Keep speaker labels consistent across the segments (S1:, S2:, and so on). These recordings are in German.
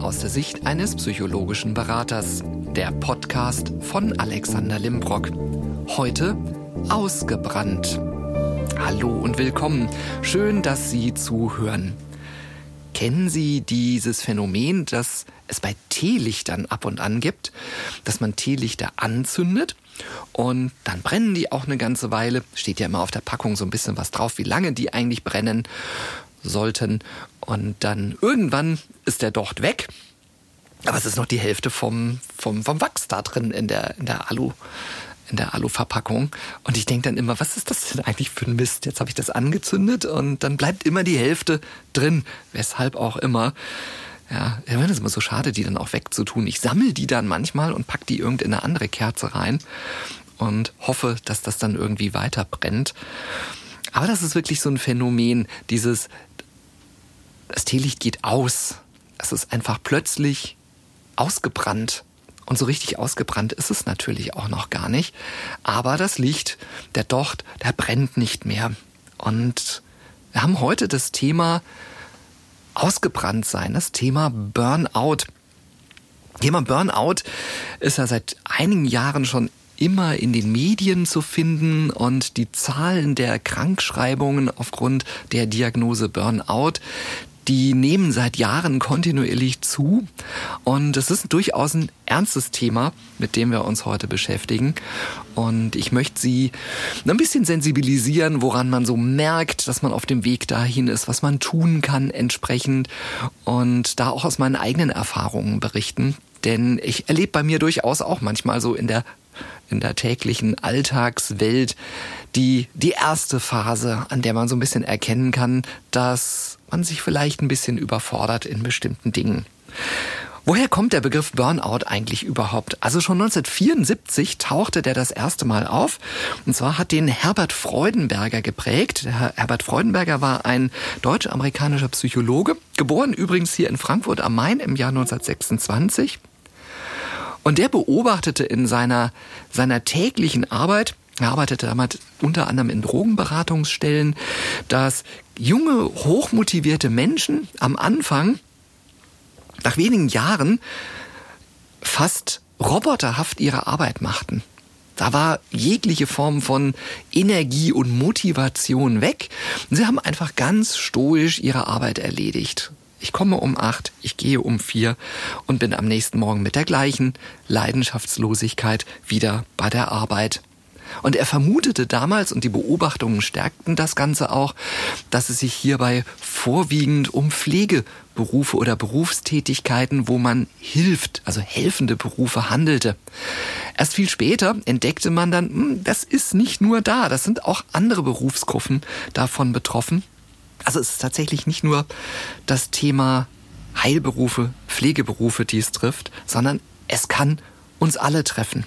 S1: aus der Sicht eines psychologischen Beraters. Der Podcast von Alexander Limbrock. Heute ausgebrannt. Hallo und willkommen. Schön, dass Sie zuhören. Kennen Sie dieses Phänomen, das es bei Teelichtern ab und an gibt, dass man Teelichter anzündet und dann brennen die auch eine ganze Weile. Steht ja immer auf der Packung so ein bisschen was drauf, wie lange die eigentlich brennen sollten. Und dann irgendwann ist der Docht weg. Aber es ist noch die Hälfte vom, vom, vom Wachs da drin in der, in der Alu in der Aluverpackung. Und ich denke dann immer, was ist das denn eigentlich für ein Mist? Jetzt habe ich das angezündet und dann bleibt immer die Hälfte drin. Weshalb auch immer. Ja, ich finde es immer so schade, die dann auch wegzutun. Ich sammle die dann manchmal und pack die irgend in eine andere Kerze rein und hoffe, dass das dann irgendwie weiter brennt. Aber das ist wirklich so ein Phänomen, dieses, das Teelicht geht aus. Es ist einfach plötzlich ausgebrannt. Und so richtig ausgebrannt ist es natürlich auch noch gar nicht. Aber das Licht, der Docht, der brennt nicht mehr. Und wir haben heute das Thema ausgebrannt sein, das Thema Burnout. Thema Burnout ist ja seit einigen Jahren schon immer in den Medien zu finden und die Zahlen der Krankschreibungen aufgrund der Diagnose Burnout, die nehmen seit Jahren kontinuierlich zu. Und es ist durchaus ein ernstes Thema, mit dem wir uns heute beschäftigen. Und ich möchte Sie ein bisschen sensibilisieren, woran man so merkt, dass man auf dem Weg dahin ist, was man tun kann entsprechend. Und da auch aus meinen eigenen Erfahrungen berichten, denn ich erlebe bei mir durchaus auch manchmal so in der in der täglichen Alltagswelt die, die erste Phase, an der man so ein bisschen erkennen kann, dass man sich vielleicht ein bisschen überfordert in bestimmten Dingen. Woher kommt der Begriff Burnout eigentlich überhaupt? Also schon 1974 tauchte der das erste Mal auf. Und zwar hat den Herbert Freudenberger geprägt. Der Herbert Freudenberger war ein deutsch-amerikanischer Psychologe, geboren übrigens hier in Frankfurt am Main im Jahr 1926. Und der beobachtete in seiner, seiner täglichen Arbeit, er arbeitete damals unter anderem in Drogenberatungsstellen, dass junge, hochmotivierte Menschen am Anfang, nach wenigen Jahren, fast roboterhaft ihre Arbeit machten. Da war jegliche Form von Energie und Motivation weg. Sie haben einfach ganz stoisch ihre Arbeit erledigt. Ich komme um acht, ich gehe um vier und bin am nächsten Morgen mit der gleichen Leidenschaftslosigkeit wieder bei der Arbeit. Und er vermutete damals, und die Beobachtungen stärkten das Ganze auch, dass es sich hierbei vorwiegend um Pflegeberufe oder Berufstätigkeiten, wo man hilft, also helfende Berufe handelte. Erst viel später entdeckte man dann, hm, das ist nicht nur da, das sind auch andere Berufsgruppen davon betroffen. Also es ist tatsächlich nicht nur das Thema Heilberufe, Pflegeberufe, die es trifft, sondern es kann uns alle treffen.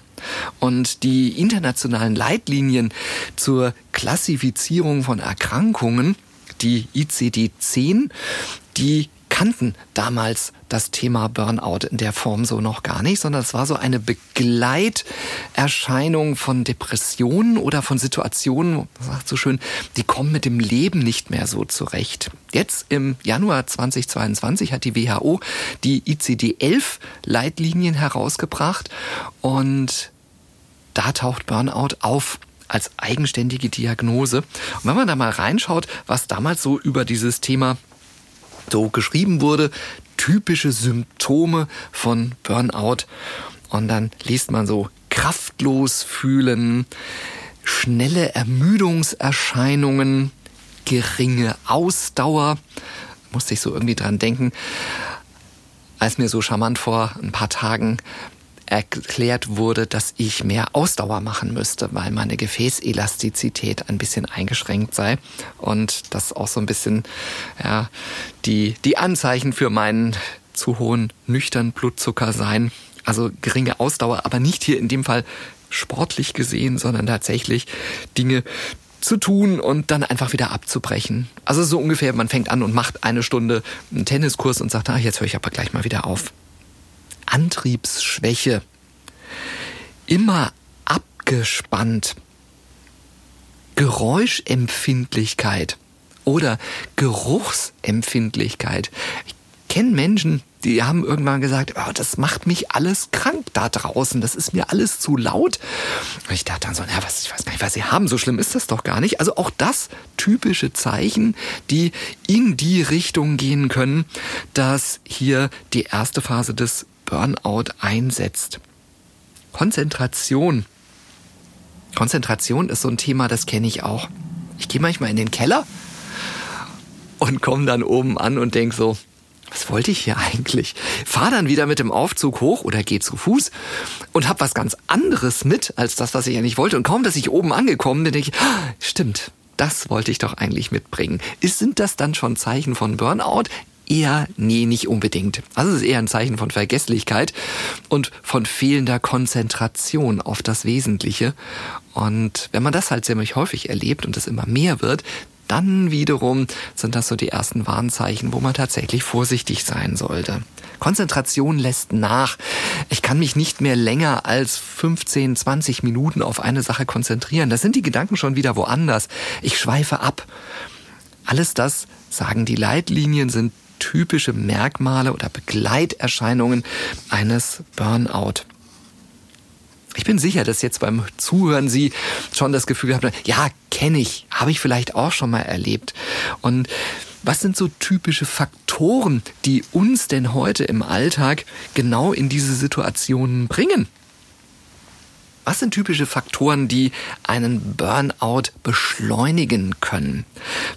S1: Und die internationalen Leitlinien zur Klassifizierung von Erkrankungen, die ICD-10, die kannten damals das Thema Burnout in der Form so noch gar nicht, sondern es war so eine Begleiterscheinung von Depressionen oder von Situationen, man sagt so schön, die kommen mit dem Leben nicht mehr so zurecht. Jetzt im Januar 2022 hat die WHO die ICD-11 Leitlinien herausgebracht und da taucht Burnout auf als eigenständige Diagnose. Und wenn man da mal reinschaut, was damals so über dieses Thema so geschrieben wurde, typische Symptome von Burnout. Und dann liest man so kraftlos fühlen, schnelle Ermüdungserscheinungen, geringe Ausdauer. Musste ich so irgendwie dran denken, als mir so charmant vor ein paar Tagen erklärt wurde, dass ich mehr Ausdauer machen müsste, weil meine Gefäßelastizität ein bisschen eingeschränkt sei und das auch so ein bisschen ja, die, die Anzeichen für meinen zu hohen nüchtern Blutzucker seien. Also geringe Ausdauer, aber nicht hier in dem Fall sportlich gesehen, sondern tatsächlich Dinge zu tun und dann einfach wieder abzubrechen. Also so ungefähr, man fängt an und macht eine Stunde einen Tenniskurs und sagt, ah, jetzt höre ich aber gleich mal wieder auf. Antriebsschwäche. Immer abgespannt. Geräuschempfindlichkeit. Oder Geruchsempfindlichkeit. Ich kenne Menschen, die haben irgendwann gesagt, oh, das macht mich alles krank da draußen, das ist mir alles zu laut. Und ich dachte dann so, ja, was, ich weiß gar nicht, was sie haben, so schlimm ist das doch gar nicht. Also auch das typische Zeichen, die in die Richtung gehen können, dass hier die erste Phase des Burnout einsetzt. Konzentration. Konzentration ist so ein Thema, das kenne ich auch. Ich gehe manchmal in den Keller und komme dann oben an und denk so, was wollte ich hier eigentlich? Fahr dann wieder mit dem Aufzug hoch oder geh zu Fuß und hab was ganz anderes mit als das, was ich eigentlich wollte. Und kaum, dass ich oben angekommen bin, denke ich, ah, stimmt, das wollte ich doch eigentlich mitbringen. Ist, sind das dann schon Zeichen von Burnout? Eher, nee, nicht unbedingt. Also es ist eher ein Zeichen von Vergesslichkeit und von fehlender Konzentration auf das Wesentliche. Und wenn man das halt ziemlich häufig erlebt und es immer mehr wird, dann wiederum sind das so die ersten Warnzeichen, wo man tatsächlich vorsichtig sein sollte. Konzentration lässt nach. Ich kann mich nicht mehr länger als 15, 20 Minuten auf eine Sache konzentrieren. Da sind die Gedanken schon wieder woanders. Ich schweife ab. Alles das, sagen die Leitlinien, sind typische Merkmale oder Begleiterscheinungen eines Burnout. Ich bin sicher, dass jetzt beim Zuhören Sie schon das Gefühl haben, ja, kenne ich, habe ich vielleicht auch schon mal erlebt. Und was sind so typische Faktoren, die uns denn heute im Alltag genau in diese Situationen bringen? Was sind typische Faktoren, die einen Burnout beschleunigen können?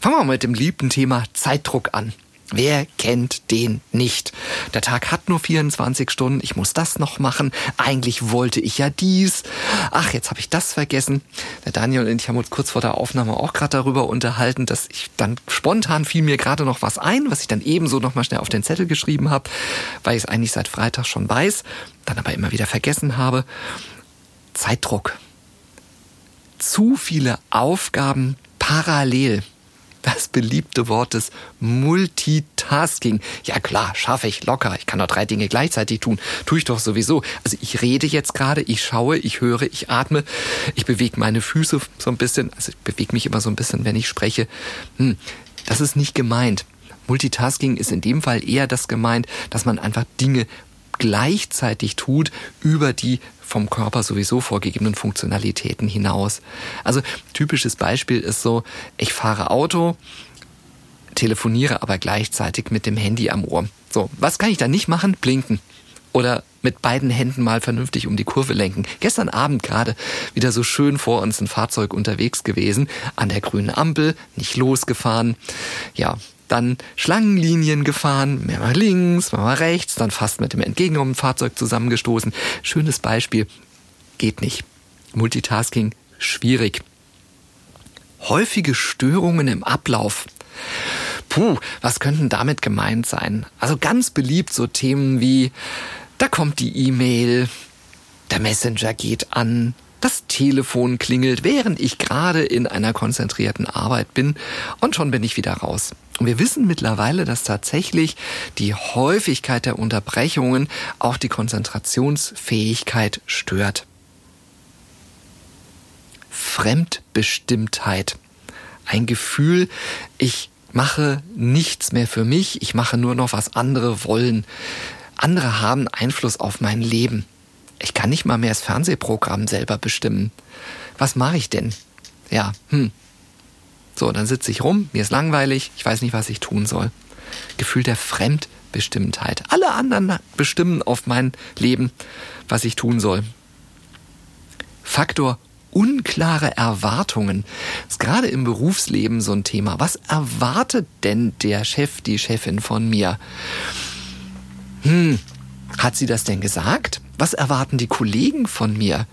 S1: Fangen wir mal mit dem liebten Thema Zeitdruck an. Wer kennt den nicht? Der Tag hat nur 24 Stunden, ich muss das noch machen. Eigentlich wollte ich ja dies. Ach, jetzt habe ich das vergessen. Der Daniel und ich haben uns kurz vor der Aufnahme auch gerade darüber unterhalten, dass ich dann spontan fiel mir gerade noch was ein, was ich dann ebenso noch mal schnell auf den Zettel geschrieben habe, weil ich es eigentlich seit Freitag schon weiß, dann aber immer wieder vergessen habe. Zeitdruck. Zu viele Aufgaben parallel das beliebte Wort des Multitasking. Ja klar, schaffe ich locker. Ich kann doch drei Dinge gleichzeitig tun. Tue ich doch sowieso. Also ich rede jetzt gerade, ich schaue, ich höre, ich atme, ich bewege meine Füße so ein bisschen. Also ich bewege mich immer so ein bisschen, wenn ich spreche. Hm, das ist nicht gemeint. Multitasking ist in dem Fall eher das gemeint, dass man einfach Dinge gleichzeitig tut über die vom Körper sowieso vorgegebenen Funktionalitäten hinaus. Also typisches Beispiel ist so, ich fahre Auto, telefoniere aber gleichzeitig mit dem Handy am Ohr. So, was kann ich da nicht machen? Blinken. Oder mit beiden Händen mal vernünftig um die Kurve lenken. Gestern Abend gerade wieder so schön vor uns ein Fahrzeug unterwegs gewesen, an der grünen Ampel, nicht losgefahren. Ja, dann Schlangenlinien gefahren, mehr mal links, mehr mal rechts, dann fast mit dem entgegenkommenden Fahrzeug zusammengestoßen. Schönes Beispiel. Geht nicht. Multitasking schwierig. Häufige Störungen im Ablauf. Puh, was könnten damit gemeint sein? Also ganz beliebt so Themen wie, da kommt die E-Mail, der Messenger geht an, das Telefon klingelt, während ich gerade in einer konzentrierten Arbeit bin und schon bin ich wieder raus. Und wir wissen mittlerweile, dass tatsächlich die Häufigkeit der Unterbrechungen auch die Konzentrationsfähigkeit stört. Fremdbestimmtheit. Ein Gefühl, ich mache nichts mehr für mich, ich mache nur noch, was andere wollen. Andere haben Einfluss auf mein Leben. Ich kann nicht mal mehr das Fernsehprogramm selber bestimmen. Was mache ich denn? Ja, hm. So, dann sitze ich rum, mir ist langweilig, ich weiß nicht, was ich tun soll. Gefühl der Fremdbestimmtheit. Alle anderen bestimmen auf mein Leben, was ich tun soll. Faktor unklare Erwartungen. Das ist gerade im Berufsleben so ein Thema. Was erwartet denn der Chef, die Chefin von mir? Hm, hat sie das denn gesagt? Was erwarten die Kollegen von mir?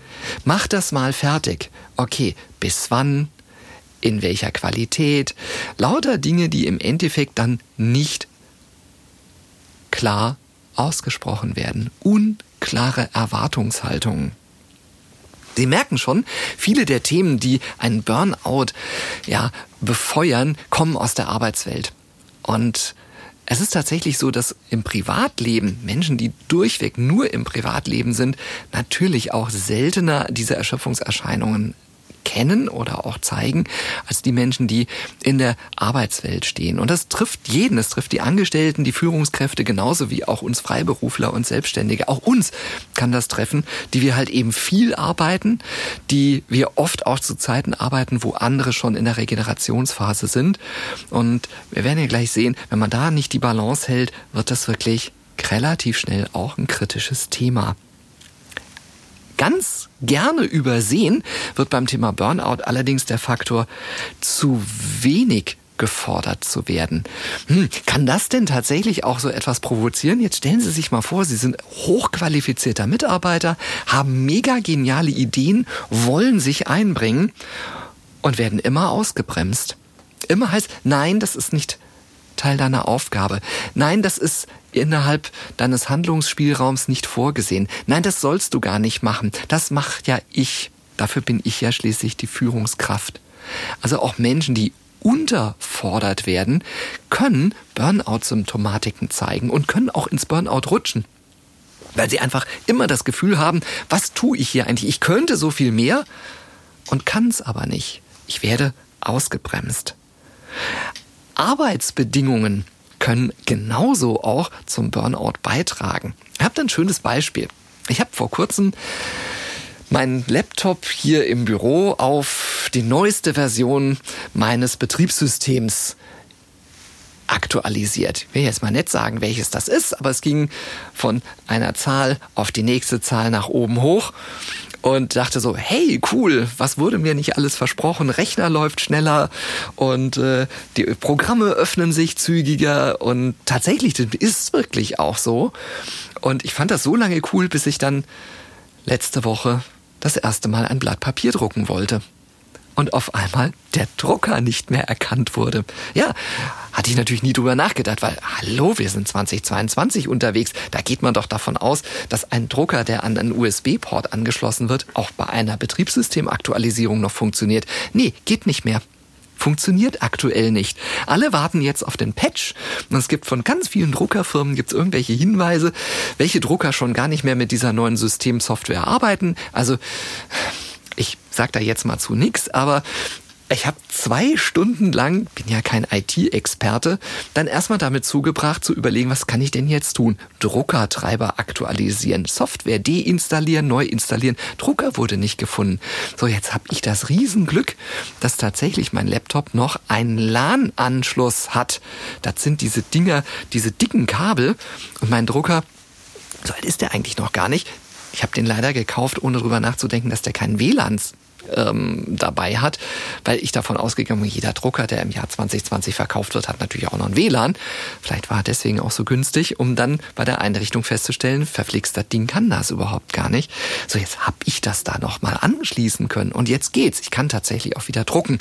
S1: Mach das mal fertig. Okay, bis wann? In welcher Qualität? Lauter Dinge, die im Endeffekt dann nicht klar ausgesprochen werden. Unklare Erwartungshaltungen. Sie merken schon, viele der Themen, die einen Burnout ja befeuern, kommen aus der Arbeitswelt. Und es ist tatsächlich so, dass im Privatleben Menschen, die durchweg nur im Privatleben sind, natürlich auch seltener diese Erschöpfungserscheinungen erkennen oder auch zeigen als die Menschen, die in der Arbeitswelt stehen. Und das trifft jeden, das trifft die Angestellten, die Führungskräfte genauso wie auch uns Freiberufler und Selbstständige. Auch uns kann das treffen, die wir halt eben viel arbeiten, die wir oft auch zu Zeiten arbeiten, wo andere schon in der Regenerationsphase sind. Und wir werden ja gleich sehen, wenn man da nicht die Balance hält, wird das wirklich relativ schnell auch ein kritisches Thema. Ganz gerne übersehen wird beim Thema Burnout allerdings der Faktor zu wenig gefordert zu werden. Hm, kann das denn tatsächlich auch so etwas provozieren? Jetzt stellen Sie sich mal vor, Sie sind hochqualifizierter Mitarbeiter, haben mega geniale Ideen, wollen sich einbringen und werden immer ausgebremst. Immer heißt, nein, das ist nicht Teil deiner Aufgabe. Nein, das ist innerhalb deines Handlungsspielraums nicht vorgesehen. Nein, das sollst du gar nicht machen. Das macht ja ich. Dafür bin ich ja schließlich die Führungskraft. Also auch Menschen, die unterfordert werden, können Burnout-Symptomatiken zeigen und können auch ins Burnout rutschen. Weil sie einfach immer das Gefühl haben, was tue ich hier eigentlich? Ich könnte so viel mehr und kann es aber nicht. Ich werde ausgebremst. Arbeitsbedingungen können genauso auch zum Burnout beitragen. Ich habe ein schönes Beispiel. Ich habe vor kurzem meinen Laptop hier im Büro auf die neueste Version meines Betriebssystems aktualisiert. Ich will jetzt mal nicht sagen, welches das ist, aber es ging von einer Zahl auf die nächste Zahl nach oben hoch und dachte so, hey, cool, was wurde mir nicht alles versprochen? Rechner läuft schneller und äh, die Programme öffnen sich zügiger und tatsächlich das ist wirklich auch so. Und ich fand das so lange cool, bis ich dann letzte Woche das erste Mal ein Blatt Papier drucken wollte und auf einmal der Drucker nicht mehr erkannt wurde. Ja, hatte ich natürlich nie drüber nachgedacht, weil, hallo, wir sind 2022 unterwegs. Da geht man doch davon aus, dass ein Drucker, der an einen USB-Port angeschlossen wird, auch bei einer Betriebssystemaktualisierung noch funktioniert. Nee, geht nicht mehr funktioniert aktuell nicht. Alle warten jetzt auf den Patch und es gibt von ganz vielen Druckerfirmen gibt's irgendwelche Hinweise, welche Drucker schon gar nicht mehr mit dieser neuen Systemsoftware arbeiten. Also ich sag da jetzt mal zu nichts, aber ich habe zwei Stunden lang, bin ja kein IT-Experte, dann erstmal damit zugebracht zu überlegen, was kann ich denn jetzt tun? Druckertreiber aktualisieren, Software deinstallieren, neu installieren. Drucker wurde nicht gefunden. So, jetzt habe ich das Riesenglück, dass tatsächlich mein Laptop noch einen LAN-Anschluss hat. Das sind diese Dinger, diese dicken Kabel und mein Drucker so alt ist der eigentlich noch gar nicht. Ich habe den leider gekauft, ohne drüber nachzudenken, dass der keinen WLANs ähm, dabei hat, weil ich davon ausgegangen bin, jeder Drucker, der im Jahr 2020 verkauft wird, hat natürlich auch noch ein WLAN. Vielleicht war er deswegen auch so günstig, um dann bei der Einrichtung festzustellen, verflixt, das Ding kann das überhaupt gar nicht. So, jetzt habe ich das da nochmal anschließen können und jetzt geht's. Ich kann tatsächlich auch wieder drucken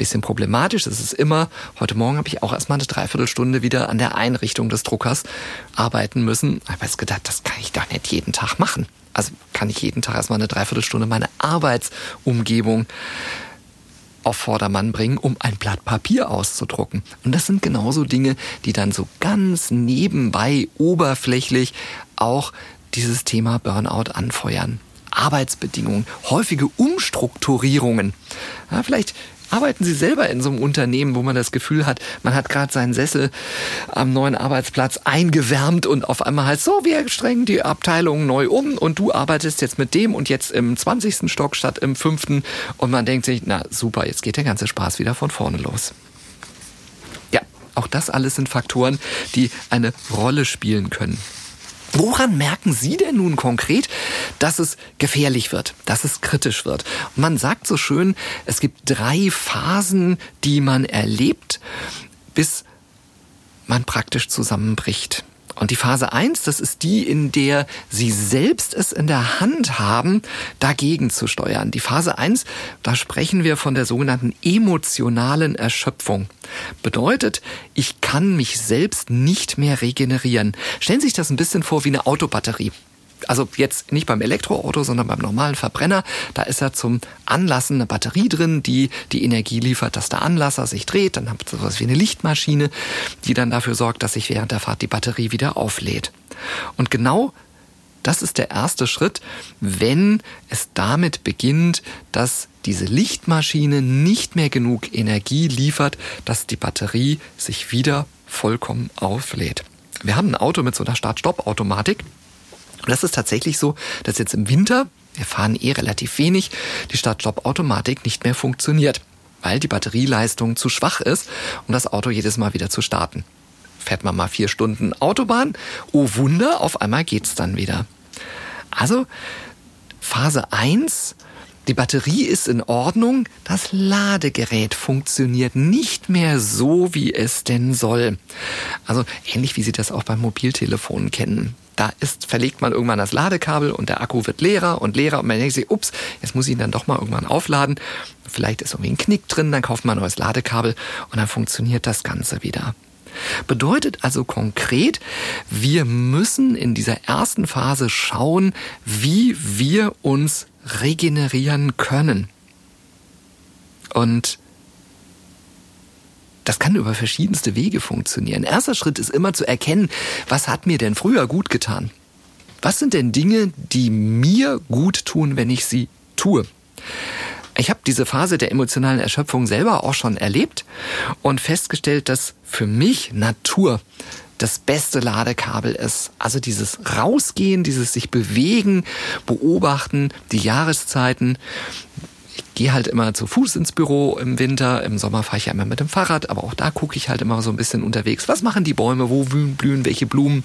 S1: bisschen problematisch. Das ist immer, heute Morgen habe ich auch erstmal eine Dreiviertelstunde wieder an der Einrichtung des Druckers arbeiten müssen. Habe jetzt gedacht, das kann ich doch nicht jeden Tag machen. Also kann ich jeden Tag erstmal eine Dreiviertelstunde meine Arbeitsumgebung auf Vordermann bringen, um ein Blatt Papier auszudrucken. Und das sind genauso Dinge, die dann so ganz nebenbei oberflächlich auch dieses Thema Burnout anfeuern. Arbeitsbedingungen, häufige Umstrukturierungen. Ja, vielleicht Arbeiten Sie selber in so einem Unternehmen, wo man das Gefühl hat, man hat gerade seinen Sessel am neuen Arbeitsplatz eingewärmt und auf einmal heißt so, wir strengen die Abteilung neu um und du arbeitest jetzt mit dem und jetzt im 20. Stock statt im 5. und man denkt sich, na super, jetzt geht der ganze Spaß wieder von vorne los. Ja, auch das alles sind Faktoren, die eine Rolle spielen können. Woran merken Sie denn nun konkret, dass es gefährlich wird, dass es kritisch wird? Man sagt so schön, es gibt drei Phasen, die man erlebt, bis man praktisch zusammenbricht. Und die Phase 1, das ist die, in der Sie selbst es in der Hand haben, dagegen zu steuern. Die Phase 1, da sprechen wir von der sogenannten emotionalen Erschöpfung. Bedeutet, ich kann mich selbst nicht mehr regenerieren. Stellen Sie sich das ein bisschen vor wie eine Autobatterie also jetzt nicht beim Elektroauto, sondern beim normalen Verbrenner, da ist ja zum Anlassen eine Batterie drin, die die Energie liefert, dass der Anlasser sich dreht. Dann habt ihr sowas wie eine Lichtmaschine, die dann dafür sorgt, dass sich während der Fahrt die Batterie wieder auflädt. Und genau Das ist der erste Schritt, wenn es damit beginnt, dass diese Lichtmaschine nicht mehr genug Energie liefert, dass die Batterie sich wieder vollkommen auflädt. Wir haben ein Auto mit so einer Start-Stopp-Automatik. Und das ist tatsächlich so, dass jetzt im Winter, wir fahren eh relativ wenig, die Start-Stopp-Automatik nicht mehr funktioniert, weil die Batterieleistung zu schwach ist, um das Auto jedes Mal wieder zu starten. Fährt man mal vier Stunden Autobahn, oh Wunder, auf einmal geht's dann wieder. Also Phase 1 die Batterie ist in Ordnung, das Ladegerät funktioniert nicht mehr so, wie es denn soll. Also ähnlich wie Sie das auch beim Mobiltelefon kennen. Da ist, verlegt man irgendwann das Ladekabel und der Akku wird leerer und leerer und man denkt sich, ups, jetzt muss ich ihn dann doch mal irgendwann aufladen. Vielleicht ist irgendwie ein Knick drin, dann kauft man ein neues Ladekabel und dann funktioniert das Ganze wieder. Bedeutet also konkret, wir müssen in dieser ersten Phase schauen, wie wir uns regenerieren können. Und das kann über verschiedenste Wege funktionieren. Erster Schritt ist immer zu erkennen, was hat mir denn früher gut getan? Was sind denn Dinge, die mir gut tun, wenn ich sie tue? Ich habe diese Phase der emotionalen Erschöpfung selber auch schon erlebt und festgestellt, dass für mich Natur das beste Ladekabel ist. Also dieses Rausgehen, dieses sich bewegen, beobachten, die Jahreszeiten. Ich gehe halt immer zu Fuß ins Büro im Winter, im Sommer fahre ich ja immer mit dem Fahrrad, aber auch da gucke ich halt immer so ein bisschen unterwegs. Was machen die Bäume, wo blühen welche Blumen,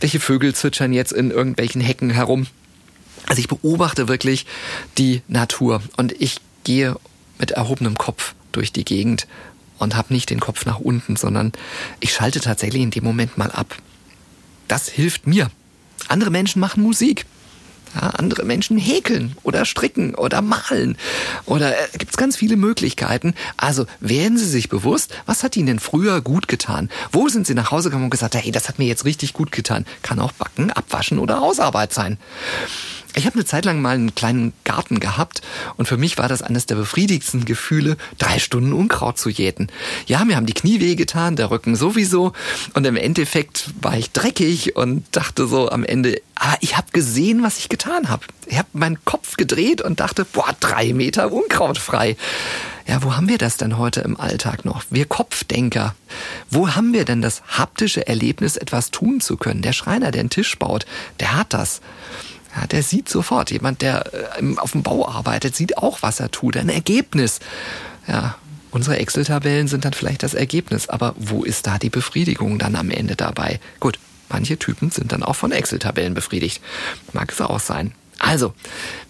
S1: welche Vögel zwitschern jetzt in irgendwelchen Hecken herum. Also ich beobachte wirklich die Natur und ich gehe mit erhobenem Kopf durch die Gegend und habe nicht den Kopf nach unten, sondern ich schalte tatsächlich in dem Moment mal ab. Das hilft mir. Andere Menschen machen Musik. Ja, andere Menschen häkeln oder stricken oder malen. Oder äh, gibt es ganz viele Möglichkeiten. Also werden Sie sich bewusst, was hat Ihnen denn früher gut getan? Wo sind Sie nach Hause gekommen und gesagt, hey, das hat mir jetzt richtig gut getan? Kann auch backen, abwaschen oder Hausarbeit sein. Ich habe eine Zeit lang mal einen kleinen Garten gehabt und für mich war das eines der befriedigsten Gefühle, drei Stunden Unkraut zu jäten. Ja, mir haben die Knie wehgetan, der Rücken sowieso und im Endeffekt war ich dreckig und dachte so am Ende, ah, ich habe gesehen, was ich getan habe. Ich habe meinen Kopf gedreht und dachte, boah, drei Meter Unkraut frei. Ja, wo haben wir das denn heute im Alltag noch? Wir Kopfdenker. Wo haben wir denn das haptische Erlebnis, etwas tun zu können? Der Schreiner, der einen Tisch baut, der hat das. Ja, der sieht sofort. Jemand, der äh, auf dem Bau arbeitet, sieht auch, was er tut. Ein Ergebnis. Ja, unsere Excel-Tabellen sind dann vielleicht das Ergebnis. Aber wo ist da die Befriedigung dann am Ende dabei? Gut, manche Typen sind dann auch von Excel-Tabellen befriedigt. Mag es auch sein. Also,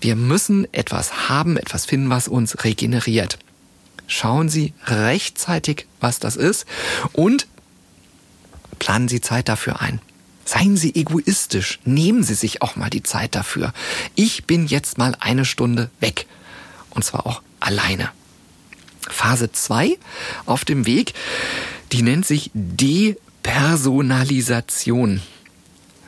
S1: wir müssen etwas haben, etwas finden, was uns regeneriert. Schauen Sie rechtzeitig, was das ist und planen Sie Zeit dafür ein. Seien Sie egoistisch, nehmen Sie sich auch mal die Zeit dafür. Ich bin jetzt mal eine Stunde weg. Und zwar auch alleine. Phase 2 auf dem Weg, die nennt sich Depersonalisation.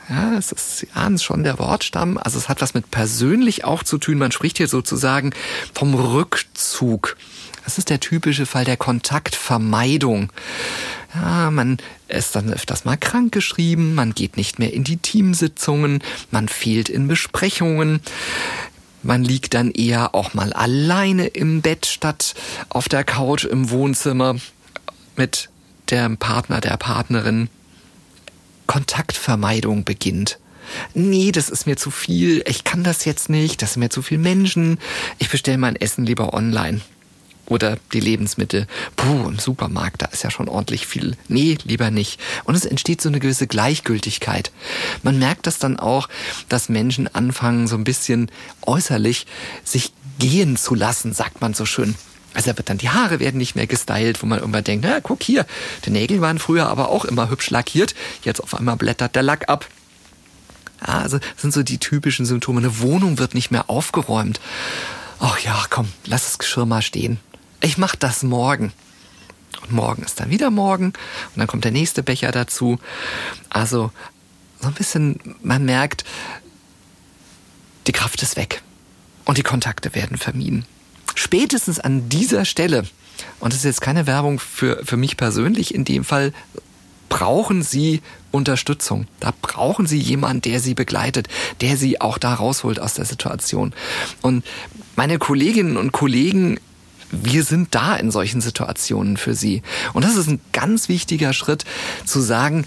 S1: Ja, es ist, Sie ahnen schon der Wortstamm. Also es hat was mit persönlich auch zu tun. Man spricht hier sozusagen vom Rückzug. Das ist der typische Fall der Kontaktvermeidung. Ja, man ist dann öfters mal krank geschrieben, man geht nicht mehr in die Teamsitzungen, man fehlt in Besprechungen. Man liegt dann eher auch mal alleine im Bett statt auf der Couch im Wohnzimmer mit dem Partner, der Partnerin. Kontaktvermeidung beginnt. Nee, das ist mir zu viel, ich kann das jetzt nicht, das sind mir zu viele Menschen, ich bestelle mein Essen lieber online oder die Lebensmittel. Puh, im Supermarkt, da ist ja schon ordentlich viel. Nee, lieber nicht. Und es entsteht so eine gewisse Gleichgültigkeit. Man merkt das dann auch, dass Menschen anfangen, so ein bisschen äußerlich sich gehen zu lassen, sagt man so schön. Also wird dann die Haare werden nicht mehr gestylt, wo man irgendwann denkt, na guck hier, die Nägel waren früher aber auch immer hübsch lackiert, jetzt auf einmal blättert der Lack ab. Ja, also sind so die typischen Symptome. Eine Wohnung wird nicht mehr aufgeräumt. Ach ja, komm, lass das Geschirr mal stehen ich mache das morgen. Und morgen ist dann wieder morgen und dann kommt der nächste Becher dazu. Also so ein bisschen, man merkt, die Kraft ist weg und die Kontakte werden vermieden. Spätestens an dieser Stelle, und das ist jetzt keine Werbung für, für mich persönlich in dem Fall, brauchen Sie Unterstützung. Da brauchen Sie jemanden, der Sie begleitet, der Sie auch da rausholt aus der Situation. Und meine Kolleginnen und Kollegen wir sind da in solchen Situationen für sie. Und das ist ein ganz wichtiger Schritt zu sagen,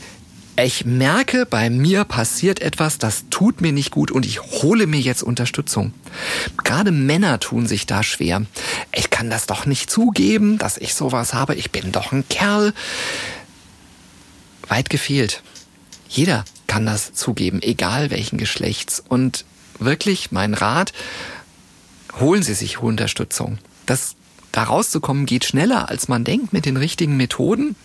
S1: ich merke, bei mir passiert etwas, das tut mir nicht gut und ich hole mir jetzt Unterstützung. Gerade Männer tun sich da schwer. Ich kann das doch nicht zugeben, dass ich sowas habe. Ich bin doch ein Kerl. Weit gefehlt. Jeder kann das zugeben, egal welchen Geschlechts. Und wirklich mein Rat, holen Sie sich Unterstützung. Das da rauszukommen geht schneller, als man denkt mit den richtigen Methoden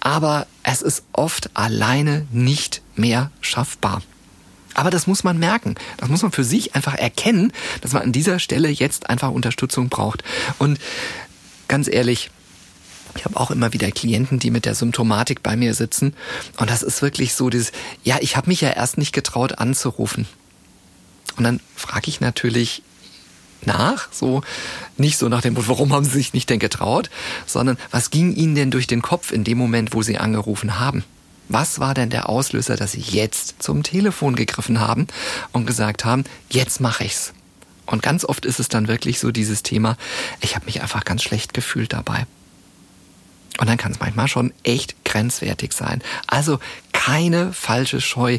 S1: aber es ist oft alleine nicht mehr schaffbar. Aber das muss man merken. Das muss man für sich einfach erkennen, dass man an dieser Stelle jetzt einfach Unterstützung braucht. Und ganz ehrlich, ich habe auch immer wieder Klienten, die mit der Symptomatik bei mir sitzen. Und das ist wirklich so dieses, ja, ich habe mich ja erst nicht getraut anzurufen. Und dann frage ich natürlich, nach, so nicht so nach dem Motto, warum haben Sie sich nicht denn getraut, sondern was ging Ihnen denn durch den Kopf in dem Moment, wo Sie angerufen haben? Was war denn der Auslöser, dass Sie jetzt zum Telefon gegriffen haben und gesagt haben, jetzt mache ich's? Und ganz oft ist es dann wirklich so dieses Thema, ich habe mich einfach ganz schlecht gefühlt dabei. Und dann kann es manchmal schon echt grenzwertig sein. Also keine falsche Scheu.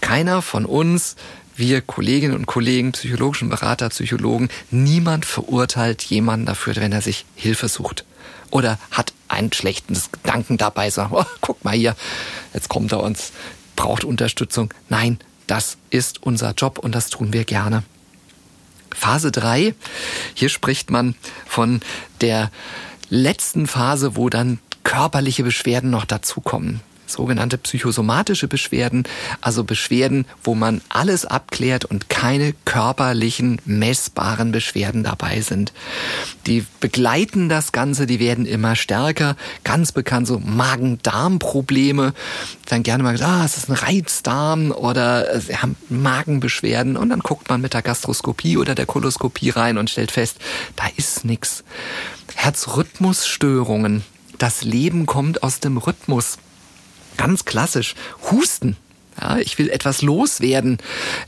S1: Keiner von uns wir Kolleginnen und Kollegen, psychologischen Berater, Psychologen, niemand verurteilt jemanden dafür, wenn er sich Hilfe sucht. Oder hat einen schlechten Gedanken dabei, sagt, oh, guck mal hier, jetzt kommt er uns, braucht Unterstützung. Nein, das ist unser Job und das tun wir gerne. Phase 3, hier spricht man von der letzten Phase, wo dann körperliche Beschwerden noch dazukommen sogenannte psychosomatische Beschwerden, also Beschwerden, wo man alles abklärt und keine körperlichen messbaren Beschwerden dabei sind. Die begleiten das Ganze, die werden immer stärker. Ganz bekannt so Magen-Darm-Probleme. Dann gerne mal gesagt, ah, es ist ein Reizdarm oder sie haben Magenbeschwerden und dann guckt man mit der Gastroskopie oder der Koloskopie rein und stellt fest, da ist nichts. Herzrhythmusstörungen. Das Leben kommt aus dem Rhythmus ganz klassisch Husten. Ja, ich will etwas loswerden.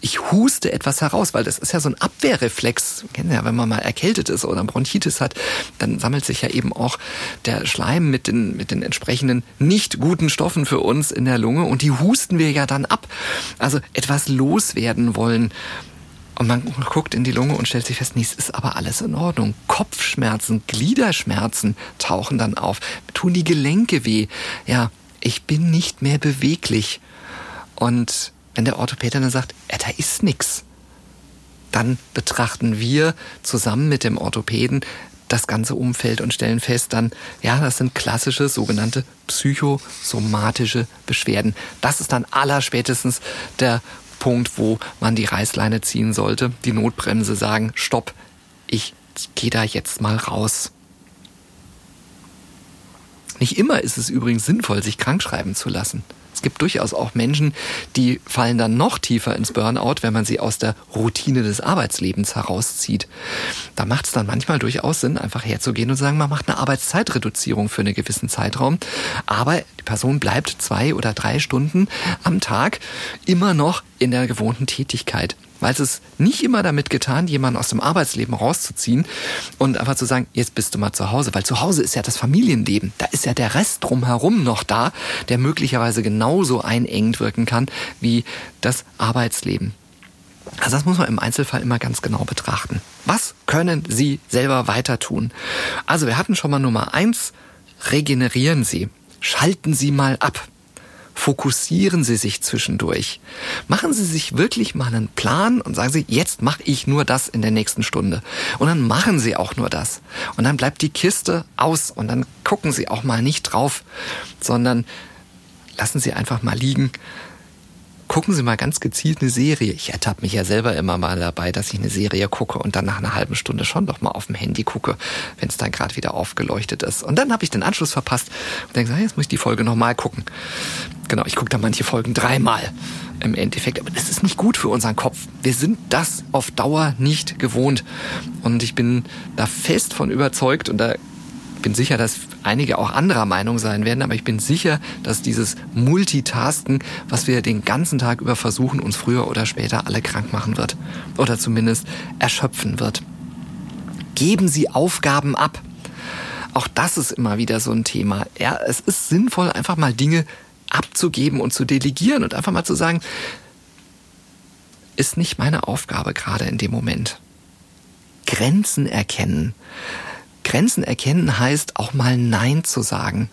S1: Ich huste etwas heraus, weil das ist ja so ein Abwehrreflex. Kennen ja, wenn man mal erkältet ist oder Bronchitis hat, dann sammelt sich ja eben auch der Schleim mit den, mit den entsprechenden nicht guten Stoffen für uns in der Lunge und die husten wir ja dann ab. Also etwas loswerden wollen. Und man guckt in die Lunge und stellt sich fest, nee, es ist aber alles in Ordnung. Kopfschmerzen, Gliederschmerzen tauchen dann auf, tun die Gelenke weh. Ja, ich bin nicht mehr beweglich. Und wenn der Orthopäder dann sagt, ja, da ist nix, dann betrachten wir zusammen mit dem Orthopäden das ganze Umfeld und stellen fest dann, ja, das sind klassische sogenannte psychosomatische Beschwerden. Das ist dann allerspätestens der Punkt, wo man die Reißleine ziehen sollte, die Notbremse sagen, stopp, ich gehe da jetzt mal raus. Nicht immer ist es übrigens sinnvoll, sich krankschreiben zu lassen. Es gibt durchaus auch Menschen, die fallen dann noch tiefer ins Burnout, wenn man sie aus der Routine des Arbeitslebens herauszieht. Da macht es dann manchmal durchaus Sinn, einfach herzugehen und sagen, man macht eine Arbeitszeitreduzierung für einen gewissen Zeitraum. Aber die Person bleibt zwei oder drei Stunden am Tag immer noch in der gewohnten Tätigkeit weil es ist nicht immer damit getan, jemanden aus dem Arbeitsleben rauszuziehen und einfach zu sagen, jetzt bist du mal zu Hause, weil zu Hause ist ja das Familienleben, da ist ja der Rest drumherum noch da, der möglicherweise genauso einengend wirken kann wie das Arbeitsleben. Also das muss man im Einzelfall immer ganz genau betrachten. Was können Sie selber weiter tun? Also wir hatten schon mal Nummer eins, regenerieren Sie. Schalten Sie mal ab. Fokussieren Sie sich zwischendurch. Machen Sie sich wirklich mal einen Plan und sagen Sie, jetzt mache ich nur das in der nächsten Stunde. Und dann machen Sie auch nur das. Und dann bleibt die Kiste aus und dann gucken Sie auch mal nicht drauf, sondern lassen Sie einfach mal liegen gucken Sie mal ganz gezielt eine Serie. Ich ertappe mich ja selber immer mal dabei, dass ich eine Serie gucke und dann nach einer halben Stunde schon doch mal auf dem Handy gucke, wenn es dann gerade wieder aufgeleuchtet ist. Und dann habe ich den Anschluss verpasst und denke, jetzt muss ich die Folge nochmal gucken. Genau, ich gucke da manche Folgen dreimal im Endeffekt. Aber das ist nicht gut für unseren Kopf. Wir sind das auf Dauer nicht gewohnt. Und ich bin da fest von überzeugt und da bin sicher, dass einige auch anderer Meinung sein werden, aber ich bin sicher, dass dieses Multitasken, was wir den ganzen Tag über versuchen, uns früher oder später alle krank machen wird. Oder zumindest erschöpfen wird. Geben Sie Aufgaben ab. Auch das ist immer wieder so ein Thema. Ja, es ist sinnvoll, einfach mal Dinge abzugeben und zu delegieren und einfach mal zu sagen, ist nicht meine Aufgabe gerade in dem Moment. Grenzen erkennen. Grenzen erkennen heißt auch mal Nein zu sagen.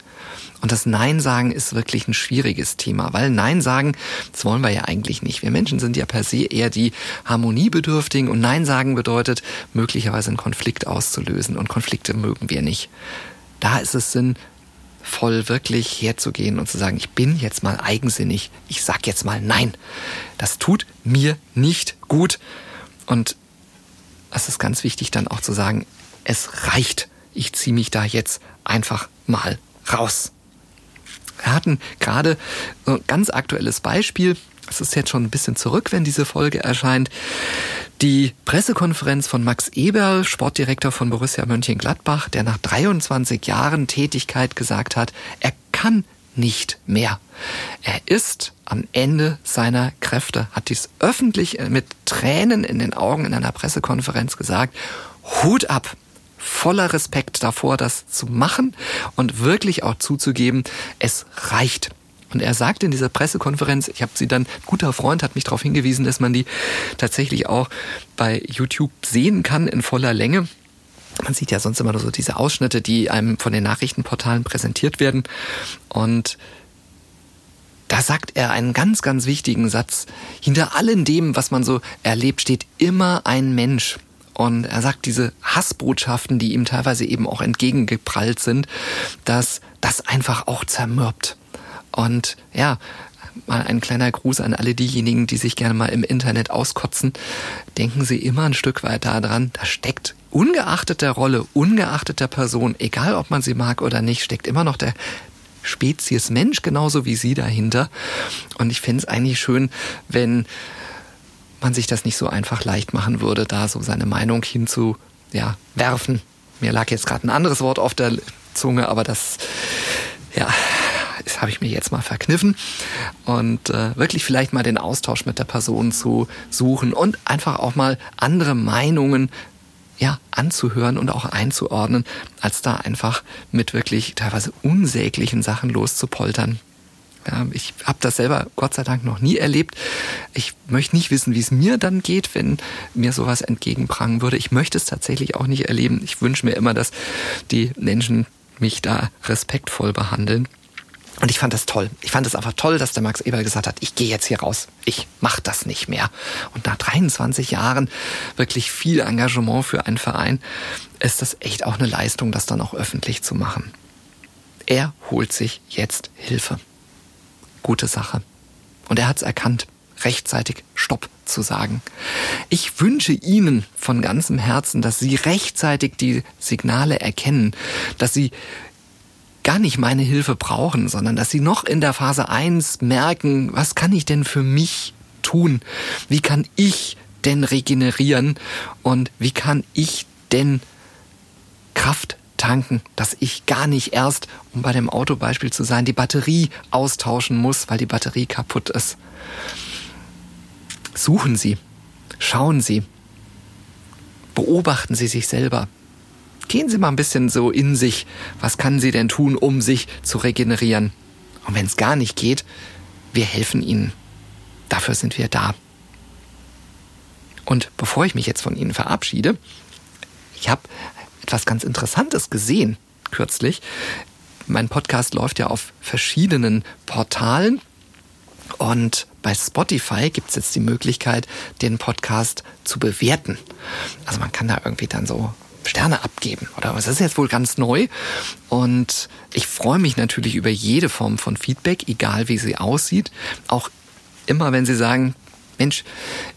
S1: Und das Nein sagen ist wirklich ein schwieriges Thema, weil Nein sagen, das wollen wir ja eigentlich nicht. Wir Menschen sind ja per se eher die Harmoniebedürftigen und Nein sagen bedeutet, möglicherweise einen Konflikt auszulösen und Konflikte mögen wir nicht. Da ist es sinnvoll, wirklich herzugehen und zu sagen, ich bin jetzt mal eigensinnig, ich sag jetzt mal Nein. Das tut mir nicht gut. Und es ist ganz wichtig dann auch zu sagen, es reicht. Ich ziehe mich da jetzt einfach mal raus. Wir hatten gerade ein ganz aktuelles Beispiel. Es ist jetzt schon ein bisschen zurück, wenn diese Folge erscheint. Die Pressekonferenz von Max Eberl, Sportdirektor von Borussia Mönchengladbach, der nach 23 Jahren Tätigkeit gesagt hat, er kann nicht mehr. Er ist am Ende seiner Kräfte, hat dies öffentlich mit Tränen in den Augen in einer Pressekonferenz gesagt. Hut ab voller Respekt davor, das zu machen und wirklich auch zuzugeben, es reicht. Und er sagte in dieser Pressekonferenz, ich habe sie dann, guter Freund hat mich darauf hingewiesen, dass man die tatsächlich auch bei YouTube sehen kann in voller Länge. Man sieht ja sonst immer nur so diese Ausschnitte, die einem von den Nachrichtenportalen präsentiert werden. Und da sagt er einen ganz, ganz wichtigen Satz. Hinter allem dem, was man so erlebt, steht immer ein Mensch. Und er sagt, diese Hassbotschaften, die ihm teilweise eben auch entgegengeprallt sind, dass das einfach auch zermürbt. Und ja, mal ein kleiner Gruß an alle diejenigen, die sich gerne mal im Internet auskotzen. Denken Sie immer ein Stück weit daran, da steckt ungeachtet der Rolle, ungeachtet der Person, egal ob man sie mag oder nicht, steckt immer noch der Spezies Mensch genauso wie Sie dahinter. Und ich fände es eigentlich schön, wenn man sich das nicht so einfach leicht machen würde, da so seine Meinung hinzu ja, werfen. Mir lag jetzt gerade ein anderes Wort auf der Zunge, aber das, ja, das habe ich mir jetzt mal verkniffen. Und äh, wirklich vielleicht mal den Austausch mit der Person zu suchen und einfach auch mal andere Meinungen ja, anzuhören und auch einzuordnen, als da einfach mit wirklich teilweise unsäglichen Sachen loszupoltern. Ich habe das selber Gott sei Dank noch nie erlebt. Ich möchte nicht wissen, wie es mir dann geht, wenn mir sowas entgegenprangen würde. Ich möchte es tatsächlich auch nicht erleben. Ich wünsche mir immer, dass die Menschen mich da respektvoll behandeln. Und ich fand das toll. Ich fand es einfach toll, dass der Max Eberl gesagt hat, ich gehe jetzt hier raus. Ich mache das nicht mehr. Und nach 23 Jahren wirklich viel Engagement für einen Verein ist das echt auch eine Leistung, das dann auch öffentlich zu machen. Er holt sich jetzt Hilfe gute Sache. Und er hat es erkannt, rechtzeitig Stopp zu sagen. Ich wünsche Ihnen von ganzem Herzen, dass Sie rechtzeitig die Signale erkennen, dass Sie gar nicht meine Hilfe brauchen, sondern dass Sie noch in der Phase 1 merken, was kann ich denn für mich tun? Wie kann ich denn regenerieren? Und wie kann ich denn Kraft tanken, dass ich gar nicht erst, um bei dem Autobeispiel zu sein, die Batterie austauschen muss, weil die Batterie kaputt ist. Suchen Sie, schauen Sie, beobachten Sie sich selber. Gehen Sie mal ein bisschen so in sich, was kann Sie denn tun, um sich zu regenerieren? Und wenn es gar nicht geht, wir helfen Ihnen. Dafür sind wir da. Und bevor ich mich jetzt von Ihnen verabschiede, ich habe etwas ganz Interessantes gesehen kürzlich. Mein Podcast läuft ja auf verschiedenen Portalen und bei Spotify gibt es jetzt die Möglichkeit, den Podcast zu bewerten. Also man kann da irgendwie dann so Sterne abgeben. Oder was ist jetzt wohl ganz neu? Und ich freue mich natürlich über jede Form von Feedback, egal wie sie aussieht. Auch immer, wenn Sie sagen, Mensch,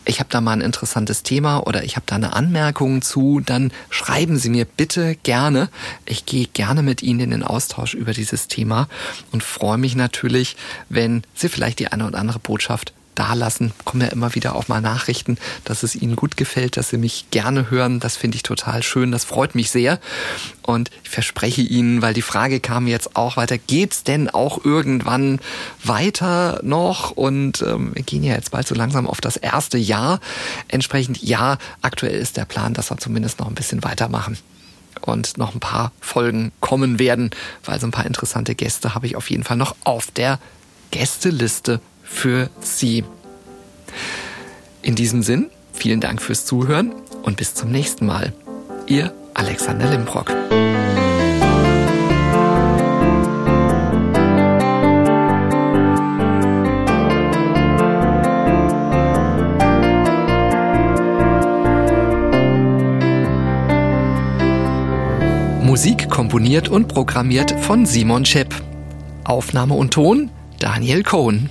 S1: ich habe da mal ein interessantes Thema oder ich habe da eine Anmerkung zu, dann schreiben Sie mir bitte gerne. Ich gehe gerne mit Ihnen in den Austausch über dieses Thema und freue mich natürlich, wenn Sie vielleicht die eine oder andere Botschaft dalassen. Kommen ja immer wieder auch mal Nachrichten, dass es Ihnen gut gefällt, dass Sie mich gerne hören. Das finde ich total schön. Das freut mich sehr. Und ich verspreche Ihnen, weil die Frage kam jetzt auch weiter, geht's denn auch irgendwann weiter noch? Und ähm, wir gehen ja jetzt bald so langsam auf das erste Jahr. Entsprechend ja, aktuell ist der Plan, dass wir zumindest noch ein bisschen weitermachen und noch ein paar Folgen kommen werden, weil so ein paar interessante Gäste habe ich auf jeden Fall noch auf der Gästeliste für Sie. In diesem Sinn, vielen Dank fürs Zuhören und bis zum nächsten Mal. Ihr Alexander Limbrock. Musik komponiert und programmiert von Simon Schepp. Aufnahme und Ton Daniel Cohn.